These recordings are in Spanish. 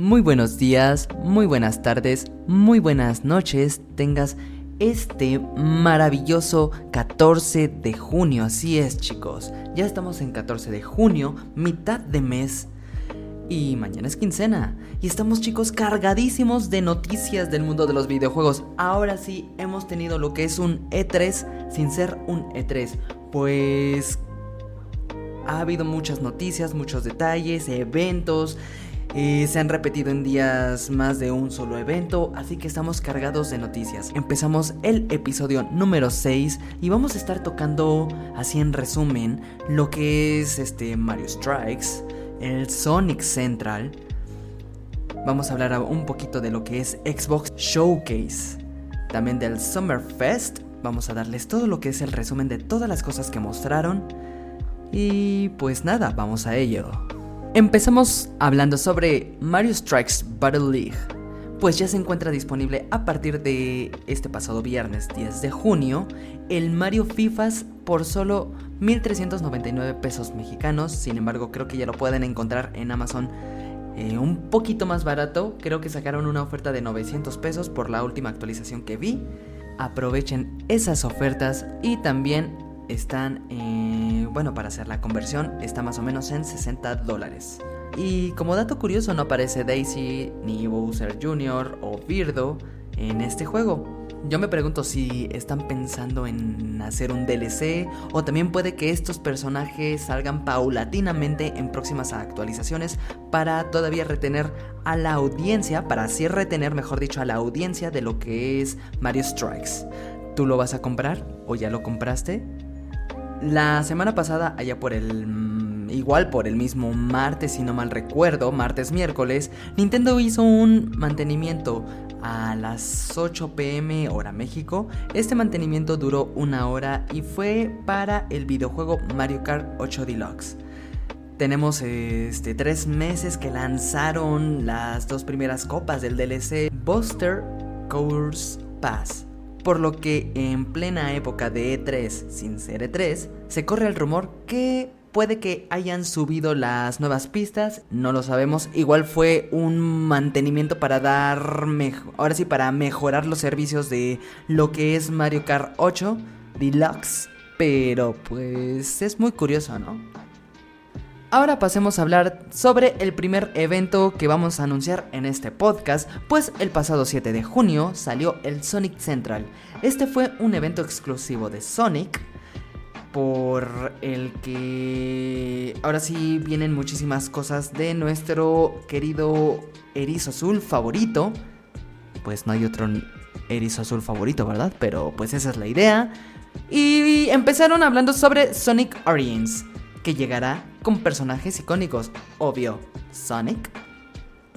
Muy buenos días, muy buenas tardes, muy buenas noches, tengas este maravilloso 14 de junio. Así es chicos, ya estamos en 14 de junio, mitad de mes. Y mañana es quincena. Y estamos chicos cargadísimos de noticias del mundo de los videojuegos. Ahora sí hemos tenido lo que es un E3 sin ser un E3. Pues ha habido muchas noticias, muchos detalles, eventos se han repetido en días más de un solo evento, así que estamos cargados de noticias. Empezamos el episodio número 6 y vamos a estar tocando así en resumen lo que es este Mario Strikes, el Sonic Central. Vamos a hablar un poquito de lo que es Xbox Showcase, también del Summer Fest. Vamos a darles todo lo que es el resumen de todas las cosas que mostraron. Y pues nada, vamos a ello. Empezamos hablando sobre Mario Strikes Battle League, pues ya se encuentra disponible a partir de este pasado viernes 10 de junio el Mario FIFAs por solo 1.399 pesos mexicanos, sin embargo creo que ya lo pueden encontrar en Amazon eh, un poquito más barato, creo que sacaron una oferta de 900 pesos por la última actualización que vi, aprovechen esas ofertas y también están, eh, bueno, para hacer la conversión está más o menos en 60 dólares. Y como dato curioso no aparece Daisy, ni Bowser Jr. o Birdo en este juego. Yo me pregunto si están pensando en hacer un DLC o también puede que estos personajes salgan paulatinamente en próximas actualizaciones para todavía retener a la audiencia, para así retener, mejor dicho, a la audiencia de lo que es Mario Strikes. ¿Tú lo vas a comprar o ya lo compraste? La semana pasada, allá por el... Igual por el mismo martes, si no mal recuerdo, martes miércoles, Nintendo hizo un mantenimiento a las 8 pm hora México. Este mantenimiento duró una hora y fue para el videojuego Mario Kart 8 Deluxe. Tenemos este tres meses que lanzaron las dos primeras copas del DLC Buster Course Pass por lo que en plena época de E3 sin ser E3, se corre el rumor que puede que hayan subido las nuevas pistas, no lo sabemos, igual fue un mantenimiento para dar, ahora sí, para mejorar los servicios de lo que es Mario Kart 8 Deluxe, pero pues es muy curioso, ¿no? Ahora pasemos a hablar sobre el primer evento que vamos a anunciar en este podcast, pues el pasado 7 de junio salió el Sonic Central. Este fue un evento exclusivo de Sonic, por el que ahora sí vienen muchísimas cosas de nuestro querido erizo azul favorito. Pues no hay otro erizo azul favorito, ¿verdad? Pero pues esa es la idea. Y empezaron hablando sobre Sonic Origins que llegará con personajes icónicos, obvio, Sonic,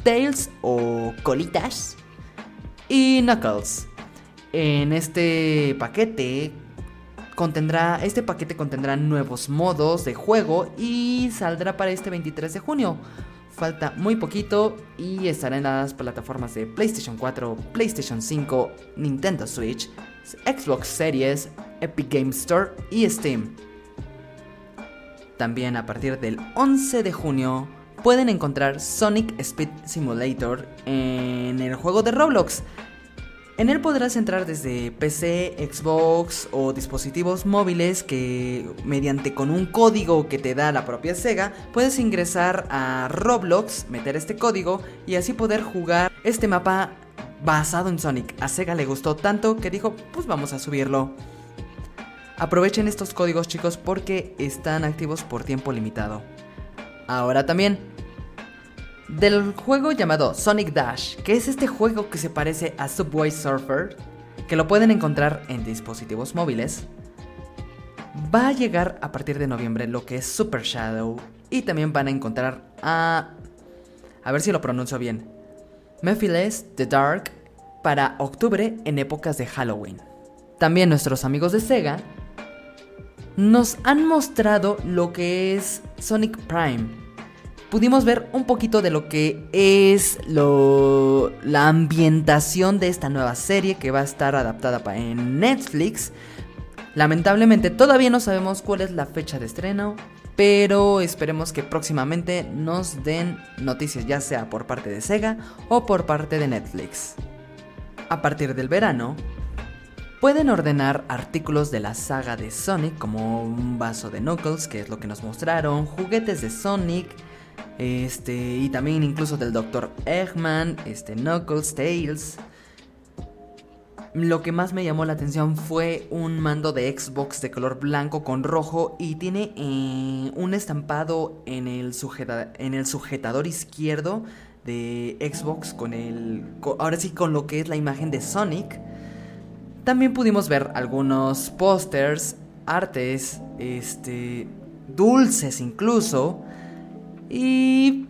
Tails o Colitas y Knuckles. En este paquete contendrá este paquete contendrá nuevos modos de juego y saldrá para este 23 de junio. Falta muy poquito y estará en las plataformas de PlayStation 4, PlayStation 5, Nintendo Switch, Xbox Series, Epic Game Store y Steam. También a partir del 11 de junio pueden encontrar Sonic Speed Simulator en el juego de Roblox. En él podrás entrar desde PC, Xbox o dispositivos móviles que mediante con un código que te da la propia Sega puedes ingresar a Roblox, meter este código y así poder jugar este mapa basado en Sonic. A Sega le gustó tanto que dijo pues vamos a subirlo. Aprovechen estos códigos chicos porque están activos por tiempo limitado. Ahora también, del juego llamado Sonic Dash, que es este juego que se parece a Subway Surfer, que lo pueden encontrar en dispositivos móviles, va a llegar a partir de noviembre lo que es Super Shadow y también van a encontrar a... A ver si lo pronuncio bien. Mephiles The Dark para octubre en épocas de Halloween. También nuestros amigos de Sega nos han mostrado lo que es Sonic Prime, pudimos ver un poquito de lo que es la ambientación de esta nueva serie que va a estar adaptada en Netflix. Lamentablemente todavía no sabemos cuál es la fecha de estreno, pero esperemos que próximamente nos den noticias ya sea por parte de Sega o por parte de Netflix. A partir del verano, pueden ordenar artículos de la saga de Sonic como un vaso de Knuckles, que es lo que nos mostraron, juguetes de Sonic, este, y también incluso del Dr. Eggman, este, Knuckles, Tails, lo que más me llamó la atención fue un mando de Xbox de color blanco con rojo y tiene eh, un estampado en el, sujetador izquierdo de Xbox con el... ahora sí con lo que es la imagen de Sonic. También pudimos ver algunos pósters, artes, este, dulces incluso. Y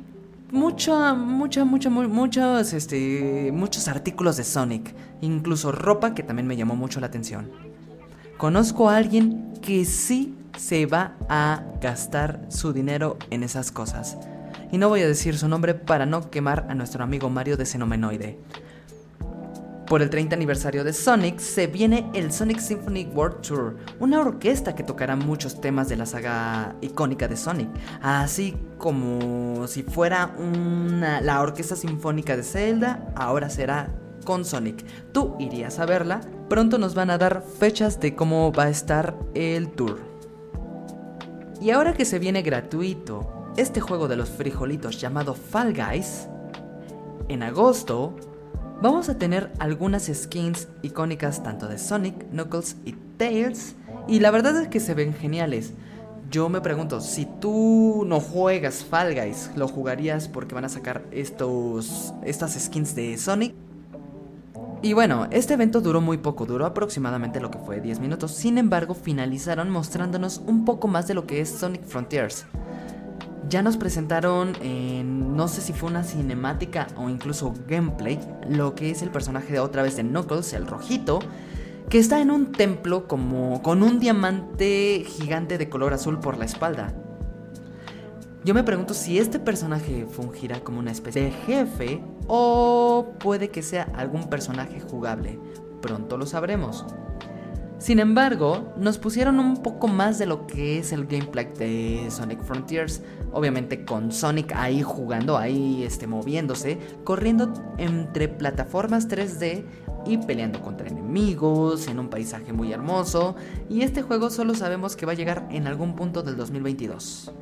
mucha, mucha, mucha, muchos, este, muchos artículos de Sonic, incluso ropa que también me llamó mucho la atención. Conozco a alguien que sí se va a gastar su dinero en esas cosas. Y no voy a decir su nombre para no quemar a nuestro amigo Mario de Xenomenoide. Por el 30 aniversario de Sonic se viene el Sonic Symphony World Tour, una orquesta que tocará muchos temas de la saga icónica de Sonic, así como si fuera una, la orquesta sinfónica de Zelda, ahora será con Sonic. Tú irías a verla, pronto nos van a dar fechas de cómo va a estar el tour. Y ahora que se viene gratuito este juego de los frijolitos llamado Fall Guys, en agosto vamos a tener algunas skins icónicas tanto de Sonic, Knuckles y Tails. Y la verdad es que se ven geniales. Yo me pregunto, si tú no juegas Fall Guys, ¿lo jugarías porque van a sacar estos, estas skins de Sonic? Y bueno, este evento duró muy poco, duró aproximadamente lo que fue 10 minutos, sin embargo finalizaron mostrándonos un poco más de lo que es Sonic Frontiers. Ya nos presentaron, en, no sé si fue una cinemática o incluso gameplay, lo que es el personaje de otra vez de Knuckles, el rojito, que está en un templo como con un diamante gigante de color azul por la espalda. Yo me pregunto si este personaje fungirá como una especie de jefe o puede que sea algún personaje jugable. Pronto lo sabremos. Sin embargo, nos pusieron un poco más de lo que es el gameplay de Sonic Frontiers. Obviamente con Sonic ahí jugando, ahí este, moviéndose, corriendo entre plataformas 3D y peleando contra enemigos en un paisaje muy hermoso. Y este juego solo sabemos que va a llegar en algún punto del 2022.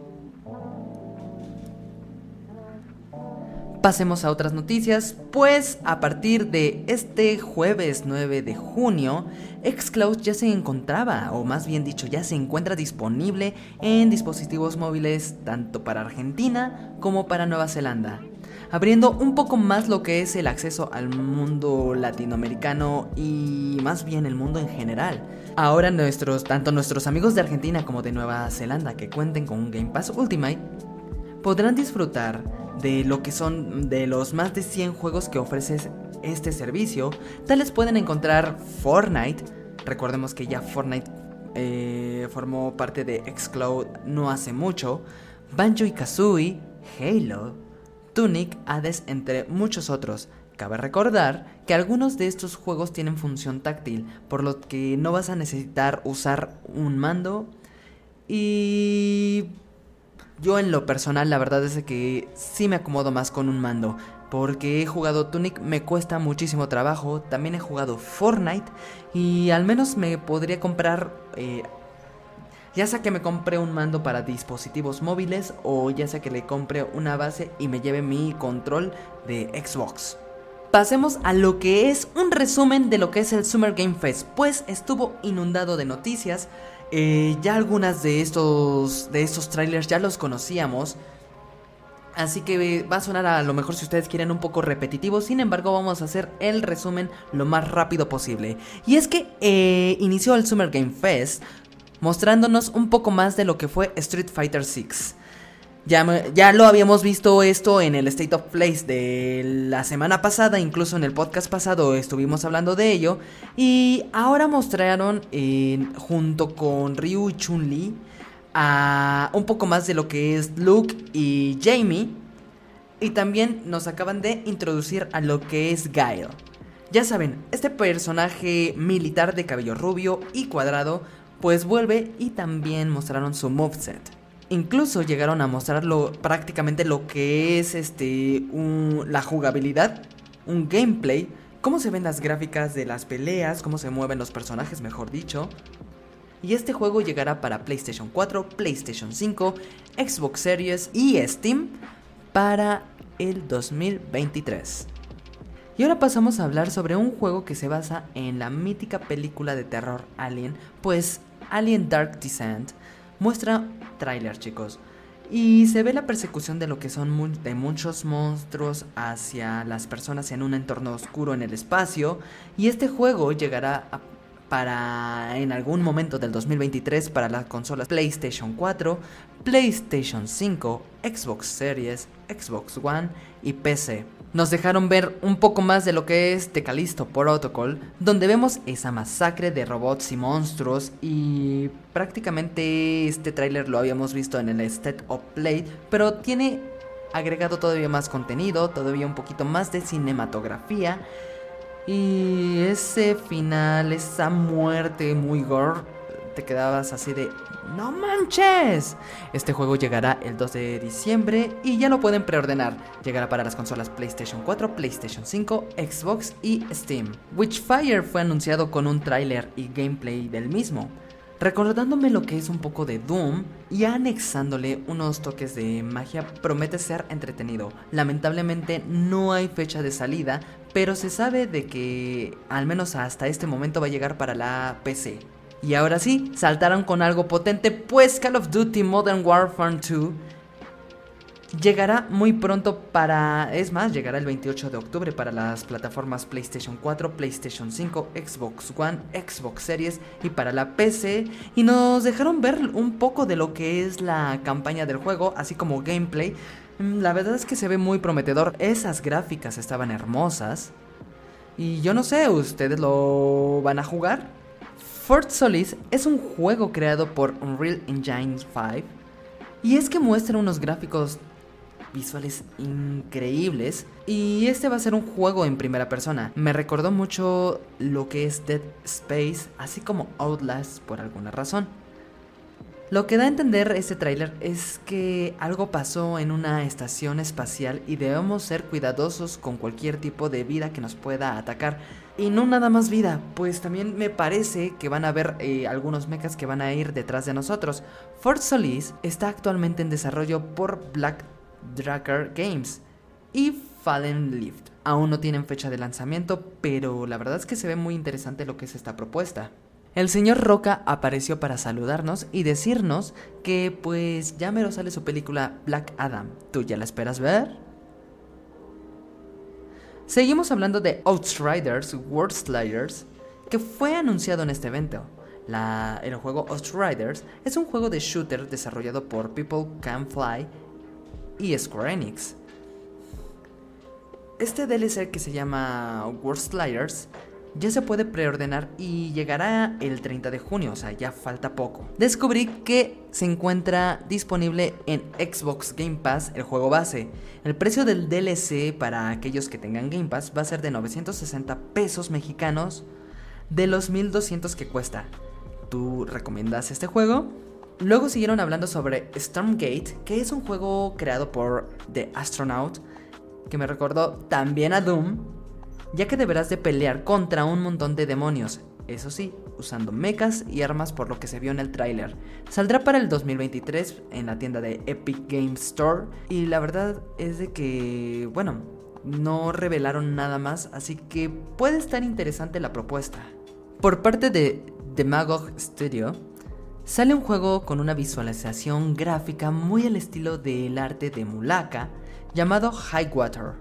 Pasemos a otras noticias, pues a partir de este jueves 9 de junio, Xcloud ya se encontraba, o más bien dicho, ya se encuentra disponible en dispositivos móviles tanto para Argentina como para Nueva Zelanda, abriendo un poco más lo que es el acceso al mundo latinoamericano y más bien el mundo en general. Ahora nuestros, tanto nuestros amigos de Argentina como de Nueva Zelanda que cuenten con un Game Pass Ultimate podrán disfrutar de lo que son de los más de 100 juegos que ofrece este servicio. Tales pueden encontrar Fortnite. Recordemos que ya Fortnite eh, formó parte de Xcloud no hace mucho. Banjo y Kazooie, Halo, Tunic, Hades, entre muchos otros. Cabe recordar que algunos de estos juegos tienen función táctil, por lo que no vas a necesitar usar un mando. Y yo en lo personal la verdad es que sí me acomodo más con un mando. Porque he jugado Tunic, me cuesta muchísimo trabajo. También he jugado Fortnite. Y al menos me podría comprar... Eh, ya sea que me compre un mando para dispositivos móviles o ya sea que le compre una base y me lleve mi control de Xbox. Pasemos a lo que es un resumen de lo que es el Summer Game Fest, pues estuvo inundado de noticias, eh, ya algunas de estos, de estos trailers ya los conocíamos. Así que va a sonar a lo mejor si ustedes quieren un poco repetitivo, sin embargo vamos a hacer el resumen lo más rápido posible. Y es que eh, inició el Summer Game Fest mostrándonos un poco más de lo que fue Street Fighter VI. Ya, lo habíamos visto esto en el State of Place de la semana pasada, incluso en el podcast pasado estuvimos hablando de ello. Y ahora mostraron junto con Ryu Chun-Li un poco más de lo que es Luke y Jamie. Y también nos acaban de introducir a lo que es Guile. Ya saben, este personaje militar de cabello rubio y cuadrado, pues vuelve y también mostraron su moveset. Incluso llegaron a mostrarlo prácticamente lo que es este la jugabilidad, un gameplay, cómo se ven las gráficas de las peleas, cómo se mueven los personajes, mejor dicho. Y este juego llegará para PlayStation 4, PlayStation 5, Xbox Series y Steam para el 2023. Y ahora pasamos a hablar sobre un juego que se basa en la mítica película de terror Alien, pues Alien Dark Descent muestra tráiler chicos. Y se ve la persecución de lo que son de muchos monstruos hacia las personas en un entorno oscuro en el espacio. Y este juego llegará para en algún momento del 2023 para las consolas PlayStation 4, PlayStation 5, Xbox Series, Xbox One y PC nos dejaron ver un poco más de lo que es The Callisto Protocol, donde vemos esa masacre de robots y monstruos y prácticamente este tráiler lo habíamos visto en el State of Play, pero tiene agregado todavía más contenido, todavía un poquito más de cinematografía y ese final, esa muerte muy gore, te quedabas así de ¡No manches! Este juego llegará el 2 de diciembre y ya lo pueden preordenar. Llegará para las consolas PlayStation 4, PlayStation 5, Xbox y Steam. Witchfire fue anunciado con un tráiler y gameplay del mismo, recordándome lo que es un poco de Doom y anexándole unos toques de magia promete ser entretenido. Lamentablemente no hay fecha de salida, pero se sabe de que al menos hasta este momento va a llegar para la PC. Y ahora sí, saltaron con algo potente, pues Call of Duty Modern Warfare 2 llegará muy pronto para, es más, llegará el 28 de octubre para las plataformas PlayStation 4, PlayStation 5, Xbox One, Xbox Series y para la PC. Y nos dejaron ver un poco de lo que es la campaña del juego, así como gameplay. Mm, la verdad es que se ve muy prometedor, esas gráficas estaban hermosas. Y yo no sé, ¿ustedes lo van a jugar? Fort Solis es un juego creado por Unreal Engine 5 y es que muestra unos gráficos visuales increíbles y este va a ser un juego en primera persona. Me recordó mucho lo que es Dead Space, así como Outlast por alguna razón. Lo que da a entender este tráiler es que algo pasó en una estación espacial y debemos ser cuidadosos con cualquier tipo de vida que nos pueda atacar. Y no nada más vida, pues también me parece que van a haber eh, algunos mechas que van a ir detrás de nosotros. Fort Solis está actualmente en desarrollo por Black Dracker Games y Fallen Lift. Aún no tienen fecha de lanzamiento, pero la verdad es que se ve muy interesante lo que es esta propuesta. El señor Roca apareció para saludarnos y decirnos que pues ya mero sale su película Black Adam. ¿Tú ya la esperas ver? Seguimos hablando de Outriders World Sliders, que fue anunciado en este evento. el juego Outriders es un juego de shooter desarrollado por People Can Fly y Square Enix. Este DLC que se llama World Sliders ya se puede preordenar y llegará el 30 de junio, o sea, ya falta poco. Descubrí que se encuentra disponible en Xbox Game Pass el juego base. El precio del DLC para aquellos que tengan Game Pass va a ser de 960 pesos mexicanos de los 1200 que cuesta. ¿Tú recomiendas este juego? Luego siguieron hablando sobre Stormgate, que es un juego creado por The Astronaut, que me recordó también a Doom, ya que deberás de pelear contra un montón de demonios, eso sí, usando mechas y armas por lo que se vio en el tráiler. Saldrá para el 2023 en la tienda de Epic Games Store y la verdad es de que, bueno, no revelaron nada más, así que puede estar interesante la propuesta. Por parte de The Magog Studio, sale un juego con una visualización gráfica muy al estilo del arte de Mulaka llamado High Water.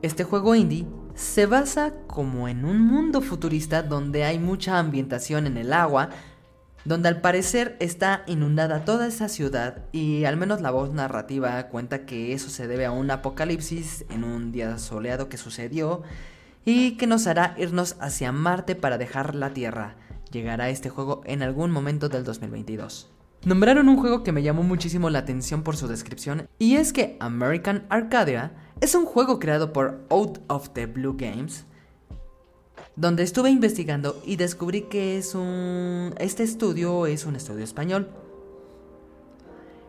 Este juego indie se basa como en un mundo futurista donde hay mucha ambientación en el agua, donde al parecer está inundada toda esa ciudad y al menos la voz narrativa cuenta que eso se debe a un apocalipsis en un día soleado que sucedió y que nos hará irnos hacia Marte para dejar la Tierra. Llegará este juego en algún momento del 2022. Nombraron un juego que me llamó muchísimo la atención por su descripción y es que American Arcadia es un juego creado por Out of the Blue Games donde estuve investigando y descubrí que es un este estudio es un estudio español.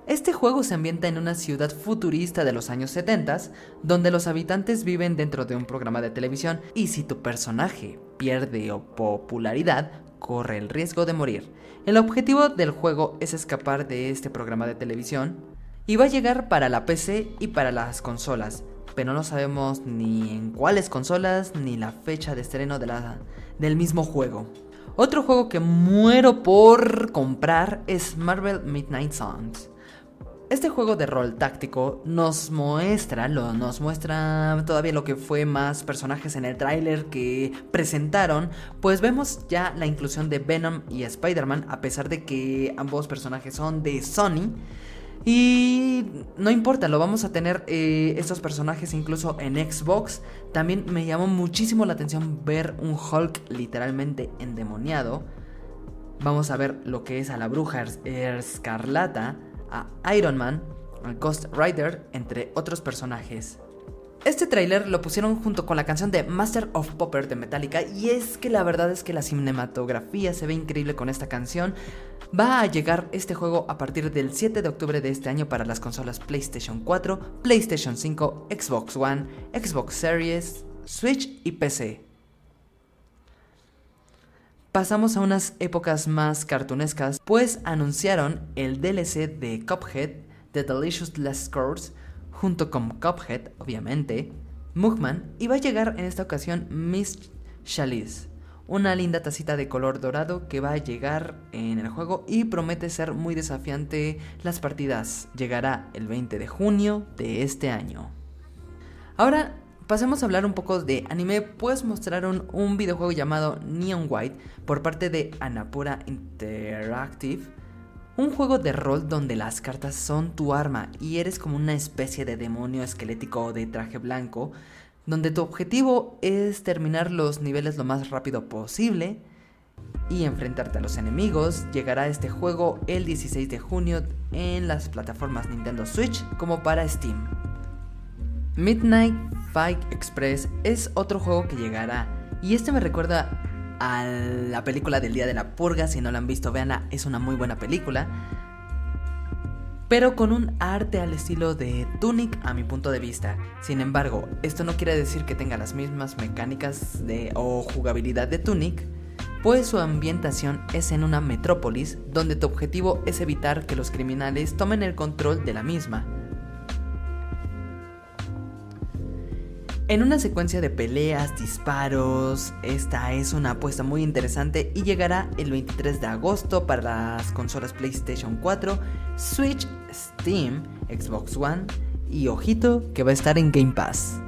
Este juego se ambienta en una ciudad futurista de los años 70, donde los habitantes viven dentro de un programa de televisión y si tu personaje pierde popularidad, corre el riesgo de morir. El objetivo del juego es escapar de este programa de televisión y va a llegar para la PC y para las consolas, pero no sabemos ni en cuáles consolas ni la fecha de estreno de la, del mismo juego. Otro juego que muero por comprar es Marvel Midnight Suns. Este juego de rol táctico nos muestra, nos muestra todavía lo que fue más personajes en el tráiler que presentaron, pues vemos ya la inclusión de Venom y Spider-Man a pesar de que ambos personajes son de Sony. Y no importa, lo vamos a tener eh, estos personajes incluso en Xbox. También me llamó muchísimo la atención ver un Hulk literalmente endemoniado. Vamos a ver lo que es a la bruja escarlata a Iron Man, al Ghost Rider, entre otros personajes. Este tráiler lo pusieron junto con la canción de Master of Popper de Metallica y es que la verdad es que la cinematografía se ve increíble con esta canción. Va a llegar este juego a partir del 7 de octubre de este año para las consolas PlayStation 4, PlayStation 5, Xbox One, Xbox Series, Switch y PC. Pasamos a unas épocas más cartunescas, pues anunciaron el DLC de Cuphead, The Delicious Last Course, junto con Cuphead, obviamente, Mugman, y va a llegar en esta ocasión Miss Chalice, una linda tacita de color dorado que va a llegar en el juego y promete ser muy desafiante las partidas. Llegará el 20 de junio de este año. Ahora pasemos a hablar un poco de anime, pues mostraron un videojuego llamado Neon White por parte de Anapura Interactive. Un juego de rol donde las cartas son tu arma y eres como una especie de demonio esquelético de traje blanco, donde tu objetivo es terminar los niveles lo más rápido posible y enfrentarte a los enemigos. Llegará este juego el 16 de junio en las plataformas Nintendo Switch como para Steam. Midnight Fight Express es otro juego que llegará y este me recuerda a la película del Día de la Purga, si no la han visto, veanla, es una muy buena película. Pero con un arte al estilo de Tunic a mi punto de vista. Sin embargo, esto no quiere decir que tenga las mismas mecánicas de, o jugabilidad de Tunic, pues su ambientación es en una metrópolis donde tu objetivo es evitar que los criminales tomen el control de la misma. En una secuencia de peleas, disparos, esta es una apuesta muy interesante y llegará el 23 de agosto para las consolas PlayStation 4, Switch, Steam, Xbox One y ojito que va a estar en Game Pass.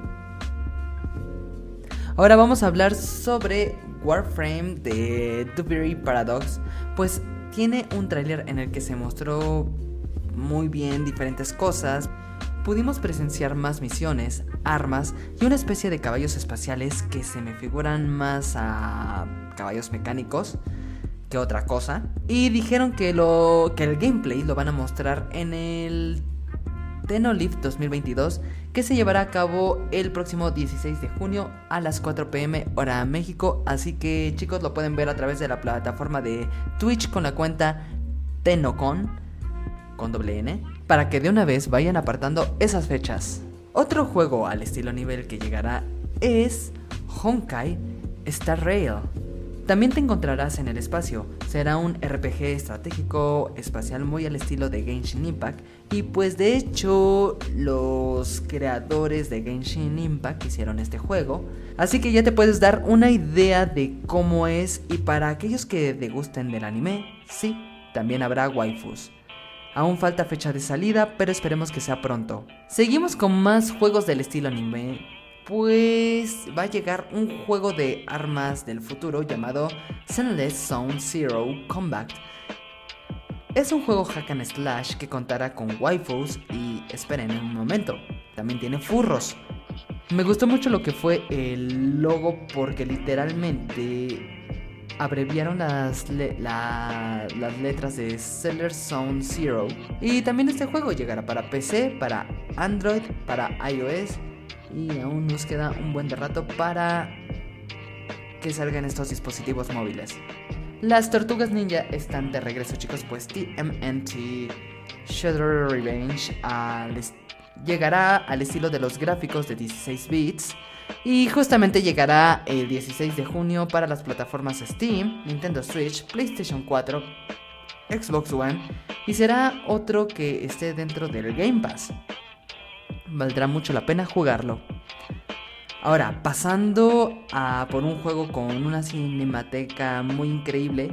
Ahora vamos a hablar sobre Warframe de Dewberry Paradox, pues tiene un tráiler en el que se mostró muy bien diferentes cosas pudimos presenciar más misiones, armas y una especie de caballos espaciales que se me figuran más a caballos mecánicos que otra cosa. Y dijeron que, lo, que el gameplay lo van a mostrar en el Tenolift 2022 que se llevará a cabo el próximo 16 de junio a las 4 pm hora México. Así que chicos lo pueden ver a través de la plataforma de Twitch con la cuenta Tenocon con doble N para que de una vez vayan apartando esas fechas. Otro juego al estilo nivel que llegará es Honkai Star Rail. También te encontrarás en el espacio. Será un RPG estratégico espacial muy al estilo de Genshin Impact. Y pues de hecho los creadores de Genshin Impact hicieron este juego. Así que ya te puedes dar una idea de cómo es. Y para aquellos que te gusten del anime, sí, también habrá waifus. Aún falta fecha de salida, pero esperemos que sea pronto. Seguimos con más juegos del estilo anime. Pues va a llegar un juego de armas del futuro llamado Sunless Zone Zero Combat. Es un juego hack and slash que contará con waifus y esperen un momento, también tiene furros. Me gustó mucho lo que fue el logo porque literalmente abreviaron las, letras de Seller Zone Zero. Y también este juego llegará para PC, para Android, para iOS. Y aún nos queda un buen de rato para que salgan estos dispositivos móviles. Las tortugas ninja están de regreso, chicos, pues TMNT Shadow Revenge llegará al estilo de los gráficos de 16 bits y justamente llegará el 16 de junio para las plataformas Steam, Nintendo Switch, PlayStation 4, Xbox One y será otro que esté dentro del Game Pass. Valdrá mucho la pena jugarlo. Ahora, pasando a por un juego con una cinemateca muy increíble,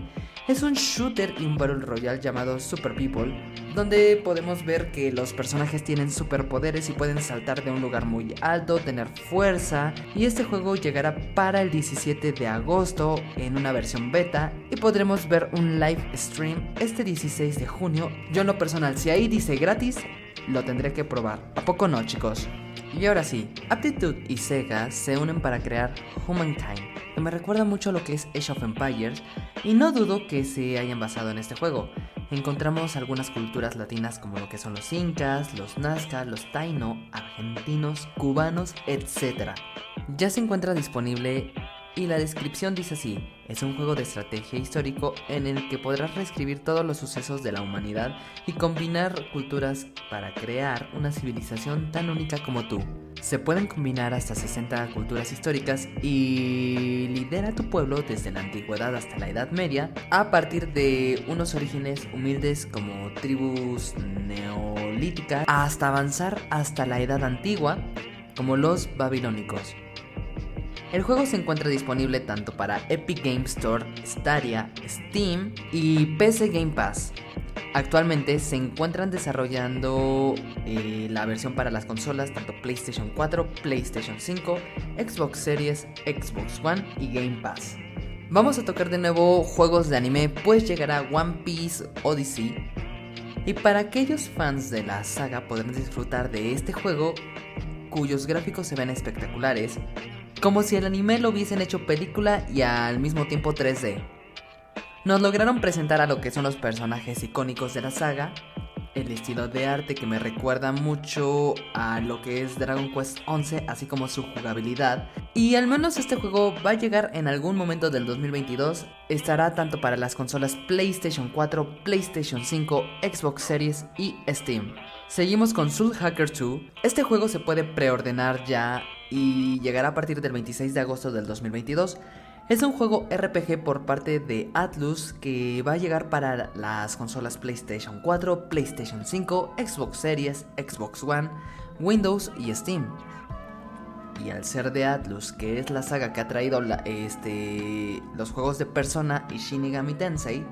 es un shooter y un Battle Royale llamado Super People, donde podemos ver que los personajes tienen superpoderes y pueden saltar de un lugar muy alto, tener fuerza, y este juego llegará para el 17 de agosto en una versión beta y podremos ver un live stream este 16 de junio. Yo en lo personal, si ahí dice gratis, lo tendré que probar. ¿A poco no, chicos? Y ahora sí, Aptitude y Sega se unen para crear Humankind, que me recuerda mucho a lo que es Age of Empires, y no dudo que se hayan basado en este juego. Encontramos algunas culturas latinas como lo que son los incas, los nazca, los taino, argentinos, cubanos, etc. Ya se encuentra disponible y la descripción dice así, es un juego de estrategia histórico en el que podrás reescribir todos los sucesos de la humanidad y combinar culturas para crear una civilización tan única como tú. Se pueden combinar hasta 60 culturas históricas y lidera tu pueblo desde la antigüedad hasta la Edad Media a partir de unos orígenes humildes como tribus neolíticas hasta avanzar hasta la Edad Antigua como los babilónicos. El juego se encuentra disponible tanto para Epic Game Store, Stadia, Steam y PC Game Pass. Actualmente se encuentran desarrollando eh, la versión para las consolas tanto PlayStation 4, PlayStation 5, Xbox Series, Xbox One y Game Pass. Vamos a tocar de nuevo juegos de anime, pues llegará One Piece Odyssey. Y para aquellos fans de la saga podrán disfrutar de este juego cuyos gráficos se ven espectaculares, como si el anime lo hubiesen hecho película y al mismo tiempo 3D. Nos lograron presentar a lo que son los personajes icónicos de la saga, el estilo de arte que me recuerda mucho a lo que es Dragon Quest 11, así como su jugabilidad. Y al menos este juego va a llegar en algún momento del 2022. Estará tanto para las consolas PlayStation 4, PlayStation 5, Xbox Series y Steam. Seguimos con Soul Hacker 2. Este juego se puede preordenar ya y llegará a partir del 26 de agosto del 2022. Es un juego RPG por parte de Atlus que va a llegar para las consolas PlayStation 4, PlayStation 5, Xbox Series, Xbox One, Windows y Steam. Y al ser de Atlus, que es la saga que ha traído este, los juegos de Persona y Shinigami Tensei,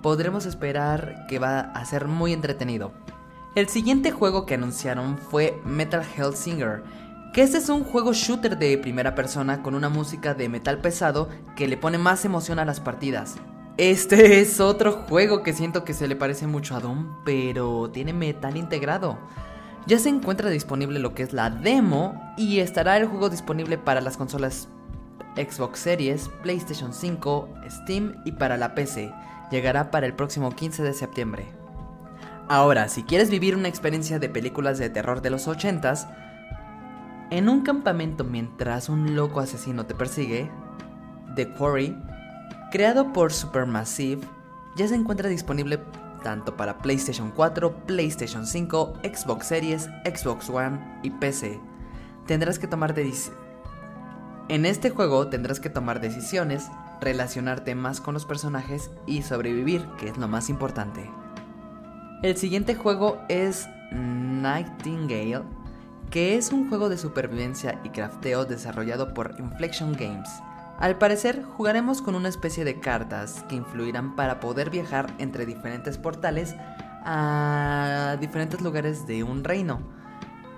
podremos esperar que va a ser muy entretenido. El siguiente juego que anunciaron fue Metal Singer que este es un juego shooter de primera persona con una música de metal pesado que le pone más emoción a las partidas. Este es otro juego que siento que se le parece mucho a Doom, pero tiene metal integrado. Ya se encuentra disponible lo que es la demo y estará el juego disponible para las consolas Xbox Series, PlayStation 5, Steam y para la PC. Llegará para el próximo 15 de septiembre. Ahora, si quieres vivir una experiencia de películas de terror de los 80s, en un campamento mientras un loco asesino te persigue, The Quarry, creado por Supermassive, ya se encuentra disponible tanto para PlayStation 4, PlayStation 5, Xbox Series, Xbox One y PC. Tendrás que tomar En este juego tendrás que tomar decisiones, relacionarte más con los personajes y sobrevivir, que es lo más importante. El siguiente juego es Nightingale que es un juego de supervivencia y crafteo desarrollado por Inflection Games. Al parecer, jugaremos con una especie de cartas que influirán para poder viajar entre diferentes portales a diferentes lugares de un reino.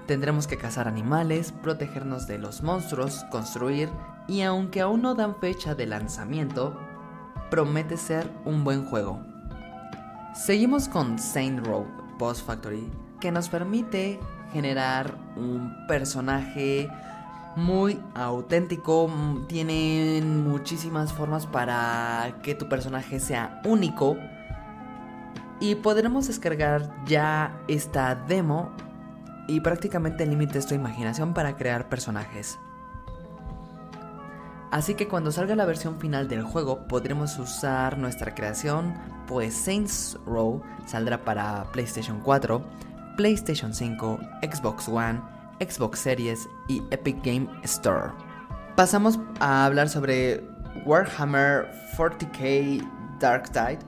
Tendremos que cazar animales, protegernos de los monstruos, construir y aunque aún no dan fecha de lanzamiento, promete ser un buen juego. Seguimos con Saint Row Boss Factory, que nos permite generar un personaje muy auténtico, mm, tienen muchísimas formas para que tu personaje sea único y podremos descargar ya esta demo y prácticamente limites tu imaginación para crear personajes. Así que cuando salga la versión final del juego podremos usar nuestra creación, pues Saints Row saldrá para PlayStation 4, PlayStation 5, Xbox One, Xbox Series y Epic Game Store. Pasamos a hablar sobre Warhammer 40k Dark Tide,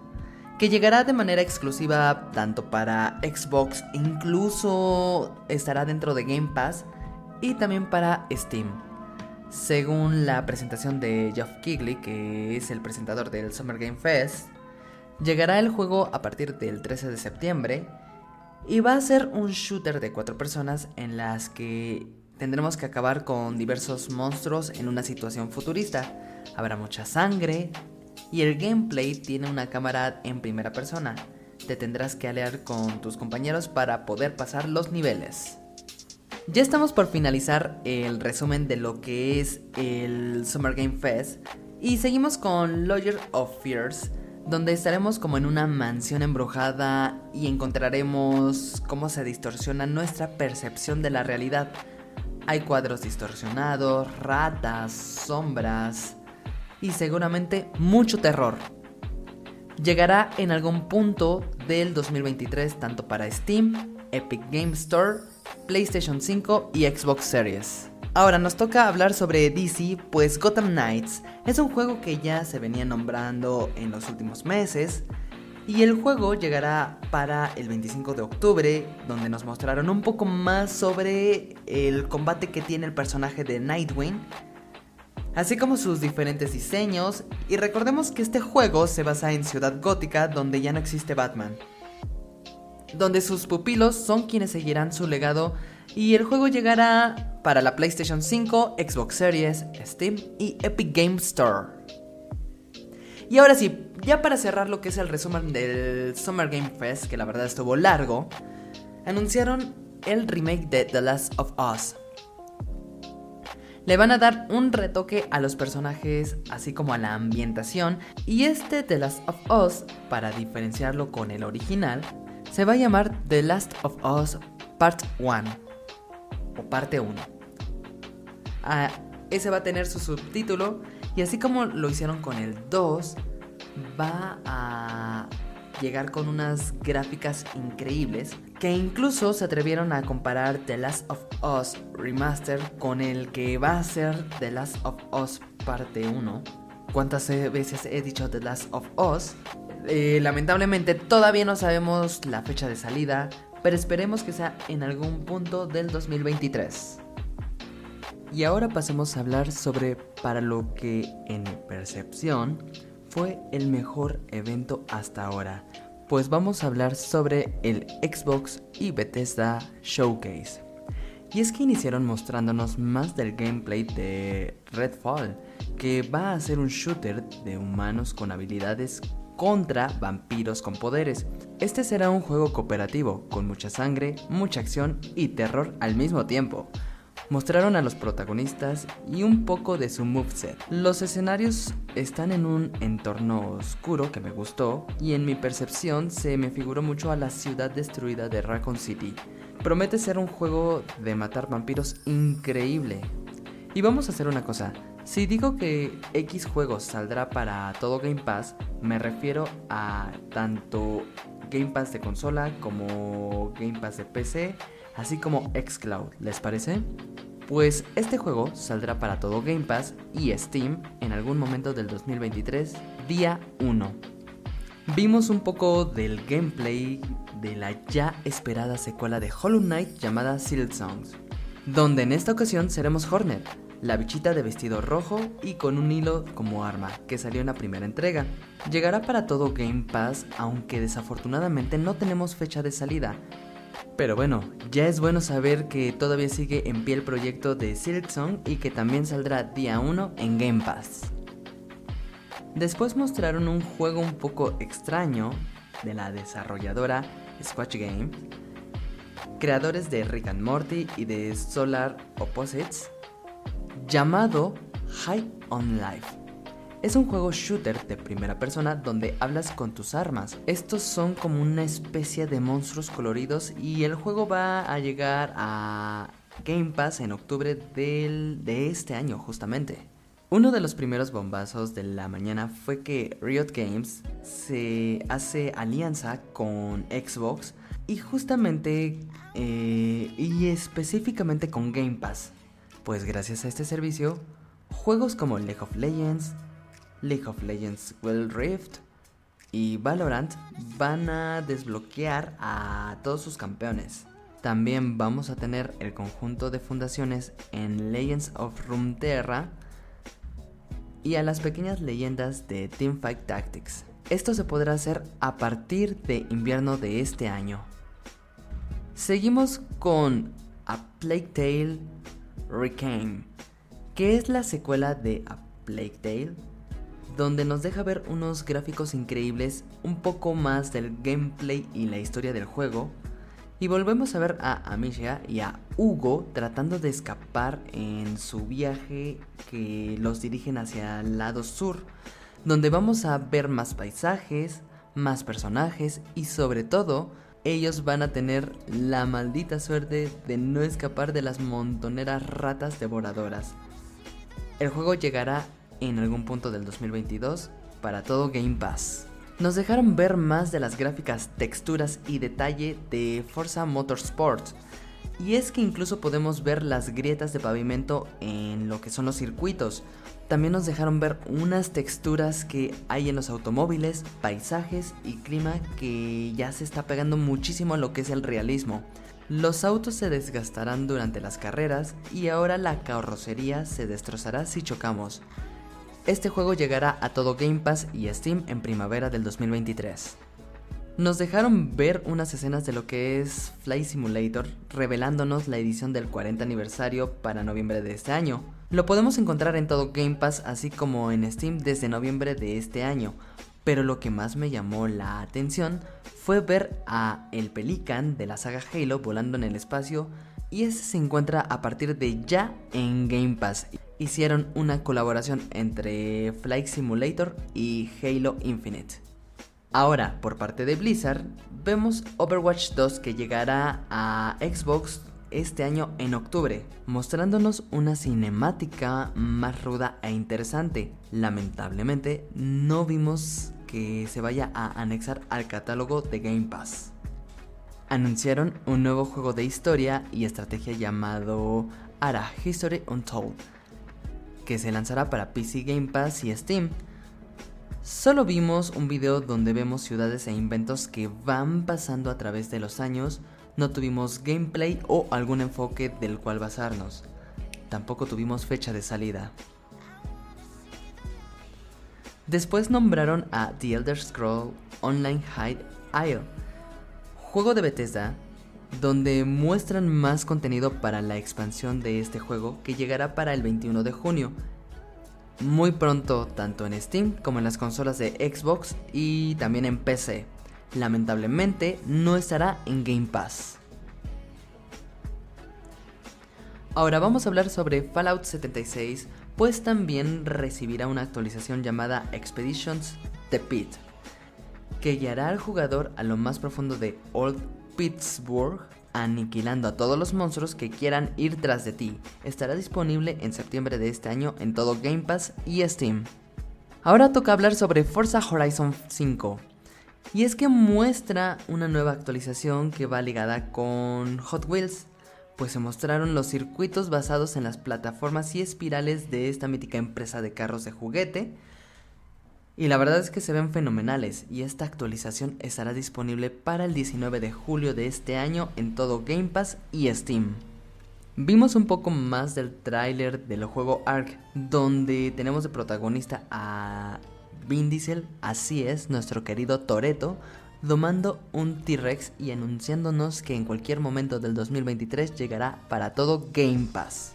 que llegará de manera exclusiva tanto para Xbox, incluso estará dentro de Game Pass y también para Steam. Según la presentación de Geoff Keighley, que es el presentador del Summer Game Fest, llegará el juego a partir del 13 de septiembre y va a ser un shooter de cuatro personas en las que tendremos que acabar con diversos monstruos en una situación futurista. Habrá mucha sangre y el gameplay tiene una cámara en primera persona. Te tendrás que aliar con tus compañeros para poder pasar los niveles. Ya estamos por finalizar el resumen de lo que es el Summer Game Fest y seguimos con Lawyer of Fears donde estaremos como en una mansión embrujada y encontraremos cómo se distorsiona nuestra percepción de la realidad. Hay cuadros distorsionados, ratas, sombras y seguramente mucho terror. Llegará en algún punto del 2023 tanto para Steam, Epic Game Store, PlayStation 5 y Xbox Series. Ahora nos toca hablar sobre DC, pues Gotham Knights es un juego que ya se venía nombrando en los últimos meses. Y el juego llegará para el 25 de octubre, donde nos mostraron un poco más sobre el combate que tiene el personaje de Nightwing, así como sus diferentes diseños. Y recordemos que este juego se basa en Ciudad Gótica, donde ya no existe Batman, donde sus pupilos son quienes seguirán su legado y el juego llegará para la PlayStation 5, Xbox Series, Steam y Epic Game Store. Y ahora sí, ya para cerrar lo que es el resumen del Summer Game Fest, que la verdad estuvo largo, anunciaron el remake de The Last of Us. Le van a dar un retoque a los personajes, así como a la ambientación, y este The Last of Us, para diferenciarlo con el original, se va a llamar The Last of Us Part 1 o parte 1. Ah, ese va a tener su subtítulo y así como lo hicieron con el 2, va a llegar con unas gráficas increíbles que incluso se atrevieron a comparar The Last of Us Remaster con el que va a ser The Last of Us parte 1. ¿Cuántas veces he dicho The Last of Us? Eh, lamentablemente todavía no sabemos la fecha de salida, pero esperemos que sea en algún punto del 2023. Y ahora pasemos a hablar sobre para lo que en percepción fue el mejor evento hasta ahora, pues vamos a hablar sobre el Xbox y Bethesda Showcase. Y es que iniciaron mostrándonos más del gameplay de Redfall, que va a ser un shooter de humanos con habilidades contra vampiros con poderes. Este será un juego cooperativo, con mucha sangre, mucha acción y terror al mismo tiempo. Mostraron a los protagonistas y un poco de su moveset. Los escenarios están en un entorno oscuro que me gustó y en mi percepción se me figuró mucho a la ciudad destruida de Raccoon City. Promete ser un juego de matar vampiros increíble. Y vamos a hacer una cosa, si digo que X juegos saldrá para todo Game Pass, me refiero a tanto Game Pass de consola como Game Pass de PC, así como Xcloud, ¿les parece? Pues este juego saldrá para todo Game Pass y Steam en algún momento del 2023, día 1. Vimos un poco del gameplay de la ya esperada secuela de Hollow Knight llamada Silk Songs, donde en esta ocasión seremos Hornet, la bichita de vestido rojo y con un hilo como arma, que salió en la primera entrega. Llegará para todo Game Pass, aunque desafortunadamente no tenemos fecha de salida. Pero bueno, ya es bueno saber que todavía sigue en pie el proyecto de Silksong y que también saldrá día 1 en Game Pass. Después mostraron un juego un poco extraño de la desarrolladora Squatch Game, creadores de Rick and Morty y de Solar Opposites, llamado High on Life. Es un juego shooter de primera persona donde hablas con tus armas. Estos son como una especie de monstruos coloridos y el juego va a llegar a Game Pass en octubre del, de este año justamente. Uno de los primeros bombazos de la mañana fue que Riot Games se hace alianza con Xbox y justamente eh, y específicamente con Game Pass. Pues gracias a este servicio, juegos como League of Legends, League of Legends Wild Rift y Valorant van a desbloquear a todos sus campeones. También vamos a tener el conjunto de fundaciones en Legends of Runeterra y a las pequeñas leyendas de Teamfight Tactics. Esto se podrá hacer a partir de invierno de este año. Seguimos con A Plague Tale Requiem, que es la secuela de A Plague Tale, donde nos deja ver unos gráficos increíbles, un poco más del gameplay y la historia del juego, y volvemos a ver a Amicia y a Hugo tratando de escapar en su viaje que los dirigen hacia el lado sur, donde vamos a ver más paisajes, más personajes y sobre todo ellos van a tener la maldita suerte de no escapar de las montoneras ratas devoradoras. El juego llegará en algún punto del 2022 para todo Game Pass nos dejaron ver más de las gráficas, texturas y detalle de Forza Motorsport. Y es que incluso podemos ver las grietas de pavimento en lo que son los circuitos. También nos dejaron ver unas texturas que hay en los automóviles, paisajes y clima que ya se está pegando muchísimo a lo que es el realismo. Los autos se desgastarán durante las carreras y ahora la carrocería se destrozará si chocamos. Este juego llegará a todo Game Pass y Steam en primavera del 2023. Nos dejaron ver unas escenas de lo que es Fly Simulator, revelándonos la edición del 40 aniversario para noviembre de este año. Lo podemos encontrar en todo Game Pass así como en Steam desde noviembre de este año, pero lo que más me llamó la atención fue ver a el Pelican de la saga Halo volando en el espacio y ese se encuentra a partir de ya en Game Pass hicieron una colaboración entre Flight Simulator y Halo Infinite. Ahora, por parte de Blizzard, vemos Overwatch 2 que llegará a Xbox este año en octubre, mostrándonos una cinemática más ruda e interesante. Lamentablemente, no vimos que se vaya a anexar al catálogo de Game Pass. Anunciaron un nuevo juego de historia y estrategia llamado Ara History Untold, que se lanzará para PC Game Pass y Steam. Solo vimos un video donde vemos ciudades e inventos que van pasando a través de los años, no tuvimos gameplay o algún enfoque del cual basarnos. Tampoco tuvimos fecha de salida. Después nombraron a The Elder Scroll Online Hide Isle, juego de Bethesda donde muestran más contenido para la expansión de este juego que llegará para el 21 de junio. Muy pronto, tanto en Steam como en las consolas de Xbox y también en PC. Lamentablemente no estará en Game Pass. Ahora vamos a hablar sobre Fallout 76, pues también recibirá una actualización llamada Expeditions The Pit, que guiará al jugador a lo más profundo de Old Pittsburgh, aniquilando a todos los monstruos que quieran ir tras de ti. Estará disponible en septiembre de este año en todo Game Pass y Steam. Ahora toca hablar sobre Forza Horizon 5. Y es que muestra una nueva actualización que va ligada con Hot Wheels, pues se mostraron los circuitos basados en las plataformas y espirales de esta mítica empresa de carros de juguete, y la verdad es que se ven fenomenales y esta actualización estará disponible para el 19 de julio de este año en todo Game Pass y Steam. Vimos un poco más del tráiler del juego Ark, donde tenemos de protagonista a Vin Diesel, así es, nuestro querido Toreto, domando un T-Rex y anunciándonos que en cualquier momento del 2023 llegará para todo Game Pass.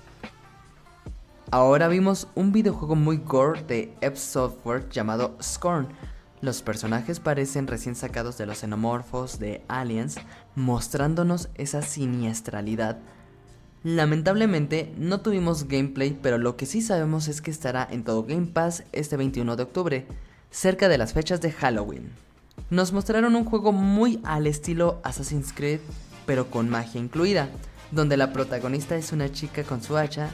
Ahora vimos un videojuego muy gore de Ep Software llamado Scorn. Los personajes parecen recién sacados de los xenomorfos de Aliens, mostrándonos esa siniestralidad Lamentablemente no tuvimos gameplay, pero lo que sí sabemos es que estará en todo Game Pass este 21 de octubre, cerca de las fechas de Halloween. Nos mostraron un juego muy al estilo Assassin's Creed, pero con magia incluida, donde la protagonista es una chica con su hacha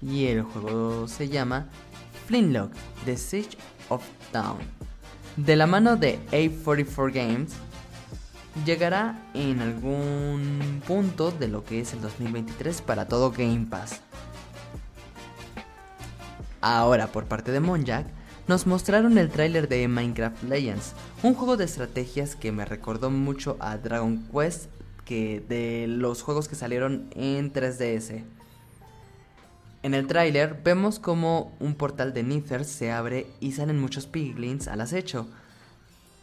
y el juego se llama Flintlock, The Siege of Town. De la mano de A44 Games, llegará en algún punto de lo que es el 2023 para todo Game Pass. Ahora, por parte de Monjack, nos mostraron el tráiler de Minecraft Legends, un juego de estrategias que me recordó mucho a Dragon Quest que de los juegos que salieron en 3DS. En el tráiler vemos como un portal de Nether se abre y salen muchos piglins al acecho.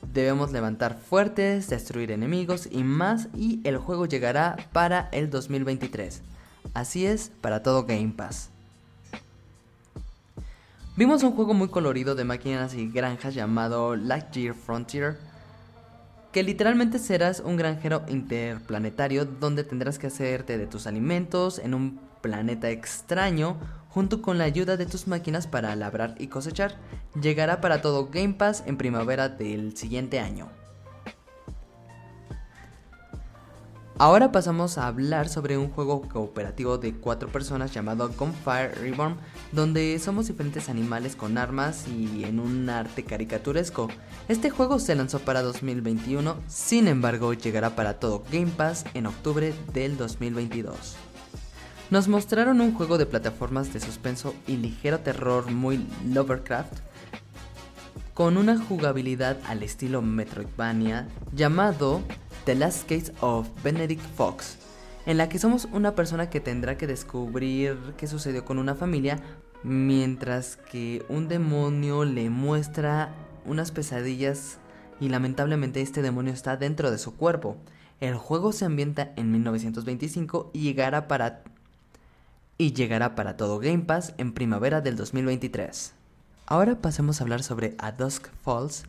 Debemos levantar fuertes, destruir enemigos y más y el juego llegará para el 2023. Así es, para todo Game Pass. Vimos un juego muy colorido de máquinas y granjas llamado Lightyear Frontier, que literalmente serás un granjero interplanetario donde tendrás que hacerte de tus alimentos en un planeta extraño junto con la ayuda de tus máquinas para labrar y cosechar. Llegará para todo Game Pass en primavera del siguiente año. Ahora pasamos a hablar sobre un juego cooperativo de cuatro personas llamado Gunfire Reborn, donde somos diferentes animales con armas y en un arte caricaturesco. Este juego se lanzó para 2021, sin embargo llegará para todo Game Pass en octubre del 2022. Nos mostraron un juego de plataformas de suspenso y ligero terror muy Lovercraft, con una jugabilidad al estilo Metroidvania llamado The Last Case of Benedict Fox, en la que somos una persona que tendrá que descubrir qué sucedió con una familia mientras que un demonio le muestra unas pesadillas y lamentablemente este demonio está dentro de su cuerpo. El juego se ambienta en 1925 y llegará para y llegará para todo Game Pass en primavera del 2023. Ahora pasemos a hablar sobre A Dusk Falls,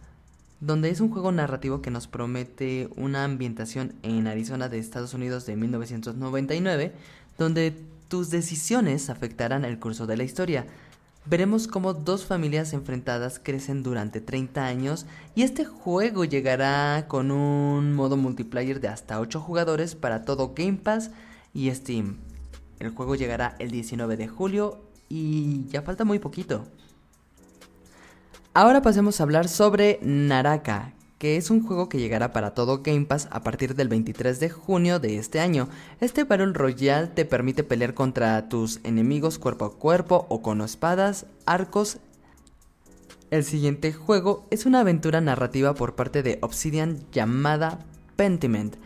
donde es un juego narrativo que nos promete una ambientación en Arizona de Estados Unidos de 1999, donde tus decisiones afectarán el curso de la historia. Veremos cómo dos familias enfrentadas crecen durante 30 años y este juego llegará con un modo multiplayer de hasta 8 jugadores para todo Game Pass y Steam. El juego llegará el 19 de julio y ya falta muy poquito. Ahora pasemos a hablar sobre Naraka, que es un juego que llegará para todo Game Pass a partir del 23 de junio de este año. Este Battle Royale te permite pelear contra tus enemigos cuerpo a cuerpo o con espadas, arcos. El siguiente juego es una aventura narrativa por parte de Obsidian llamada Pentiment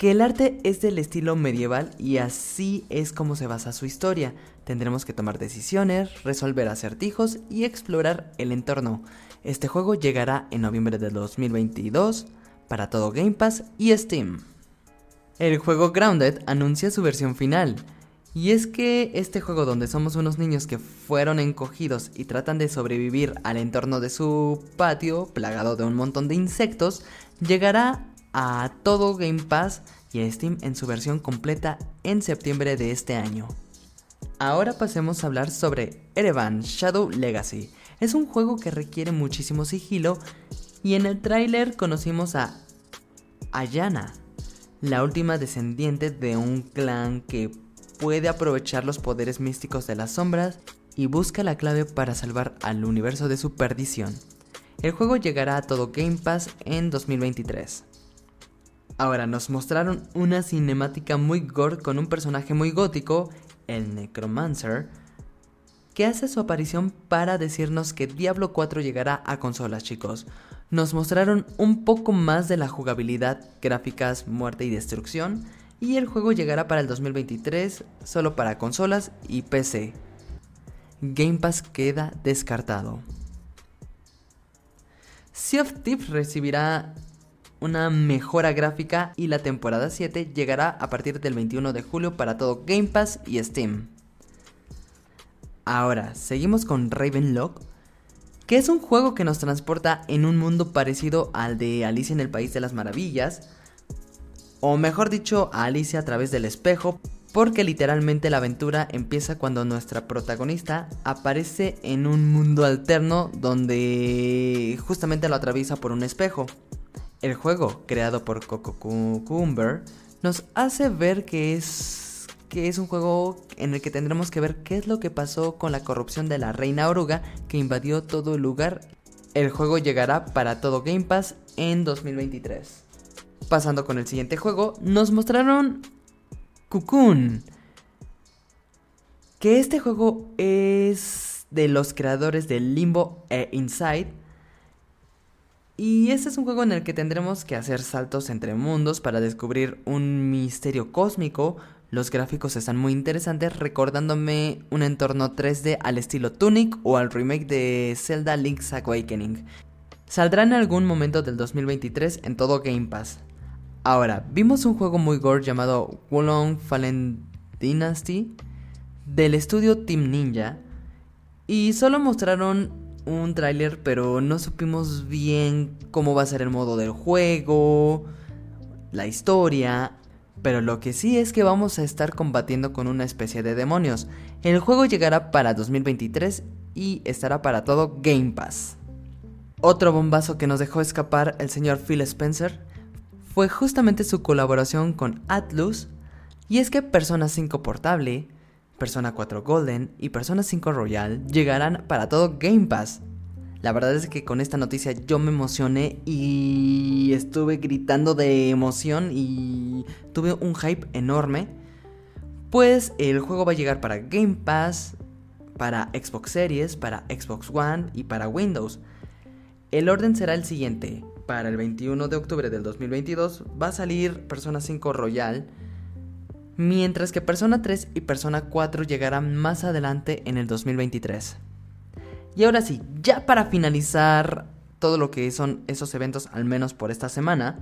que el arte es del estilo medieval y así es como se basa su historia. Tendremos que tomar decisiones, resolver acertijos y explorar el entorno. Este juego llegará en noviembre de 2022 para todo Game Pass y Steam. El juego Grounded anuncia su versión final. Y es que este juego donde somos unos niños que fueron encogidos y tratan de sobrevivir al entorno de su patio plagado de un montón de insectos, llegará a todo Game Pass y a Steam en su versión completa en septiembre de este año. Ahora pasemos a hablar sobre Erevan Shadow Legacy. Es un juego que requiere muchísimo sigilo y en el tráiler conocimos a Ayana, la última descendiente de un clan que puede aprovechar los poderes místicos de las sombras y busca la clave para salvar al universo de su perdición. El juego llegará a todo Game Pass en 2023. Ahora nos mostraron una cinemática muy gore con un personaje muy gótico, el Necromancer, que hace su aparición para decirnos que Diablo 4 llegará a consolas, chicos. Nos mostraron un poco más de la jugabilidad, gráficas, muerte y destrucción, y el juego llegará para el 2023 solo para consolas y PC. Game Pass queda descartado. Sea of Thieves recibirá una mejora gráfica y la temporada 7 llegará a partir del 21 de julio para todo Game Pass y Steam. Ahora, seguimos con Ravenlock, que es un juego que nos transporta en un mundo parecido al de Alicia en el País de las Maravillas, o mejor dicho, a Alicia a través del espejo, porque literalmente la aventura empieza cuando nuestra protagonista aparece en un mundo alterno donde justamente lo atraviesa por un espejo. El juego, creado por Coco Cucumber, nos hace ver que es, que es un juego en el que tendremos que ver qué es lo que pasó con la corrupción de la reina oruga que invadió todo el lugar. El juego llegará para todo Game Pass en 2023. Pasando con el siguiente juego, nos mostraron Cocoon. Que este juego es de los creadores de Limbo e Inside. Y este es un juego en el que tendremos que hacer saltos entre mundos para descubrir un misterio cósmico. Los gráficos están muy interesantes, recordándome un entorno 3D al estilo Tunic o al remake de Zelda Link's Awakening. Saldrá en algún momento del 2023 en todo Game Pass. Ahora, vimos un juego muy gore llamado Wulong Fallen Dynasty del estudio Team Ninja y solo mostraron un tráiler pero no supimos bien cómo va a ser el modo del juego, la historia, pero lo que sí es que vamos a estar combatiendo con una especie de demonios. El juego llegará para 2023 y estará para todo Game Pass. Otro bombazo que nos dejó escapar el señor Phil Spencer fue justamente su colaboración con Atlus, y es que Persona 5 Portable, Persona 4 Golden y Persona 5 Royal llegarán para todo Game Pass. La verdad es que con esta noticia yo me emocioné y estuve gritando de emoción y tuve un hype enorme. Pues el juego va a llegar para Game Pass, para Xbox Series, para Xbox One y para Windows. El orden será el siguiente para el 21 de octubre del 2022 va a salir Persona 5 Royal, mientras que Persona 3 y Persona 4 llegarán más adelante en el 2023. Y ahora sí, ya para finalizar todo lo que son esos eventos, al menos por esta semana,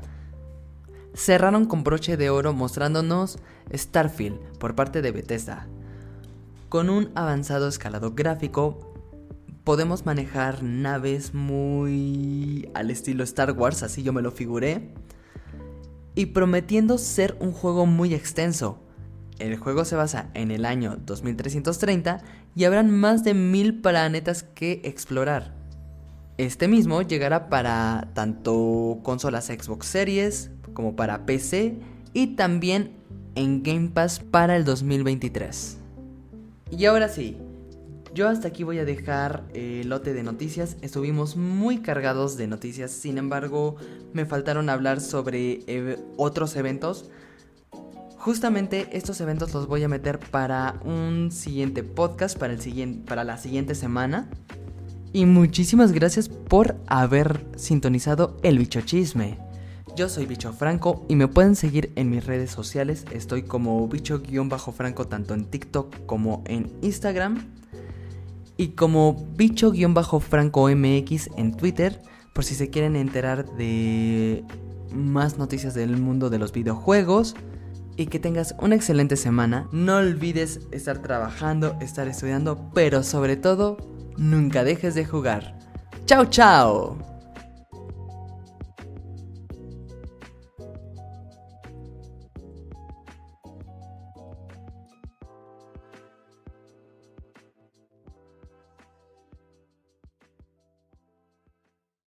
cerraron con broche de oro mostrándonos Starfield por parte de Bethesda, con un avanzado escalado gráfico podemos manejar naves muy al estilo Star Wars, así yo me lo figuré. Y prometiendo ser un juego muy extenso. El juego se basa en el año 2330 y habrán más de mil planetas que explorar. Este mismo llegará para tanto consolas Xbox Series como para PC y también en Game Pass para el 2023. Y ahora sí, yo hasta aquí voy a dejar el lote de noticias. Estuvimos muy cargados de noticias, sin embargo me faltaron hablar sobre eh, otros eventos. Justamente estos eventos los voy a meter para un siguiente podcast, para, el siguiente, para la siguiente semana. Y muchísimas gracias por haber sintonizado el bicho chisme. Yo soy Bicho Franco y me pueden seguir en mis redes sociales. Estoy como bicho-franco tanto en TikTok como en Instagram y como bicho-franco MX en Twitter por si se quieren enterar de más noticias del mundo de los videojuegos y que tengas una excelente semana. No olvides estar trabajando, estar estudiando, pero sobre todo, nunca dejes de jugar. ¡Chao, chao!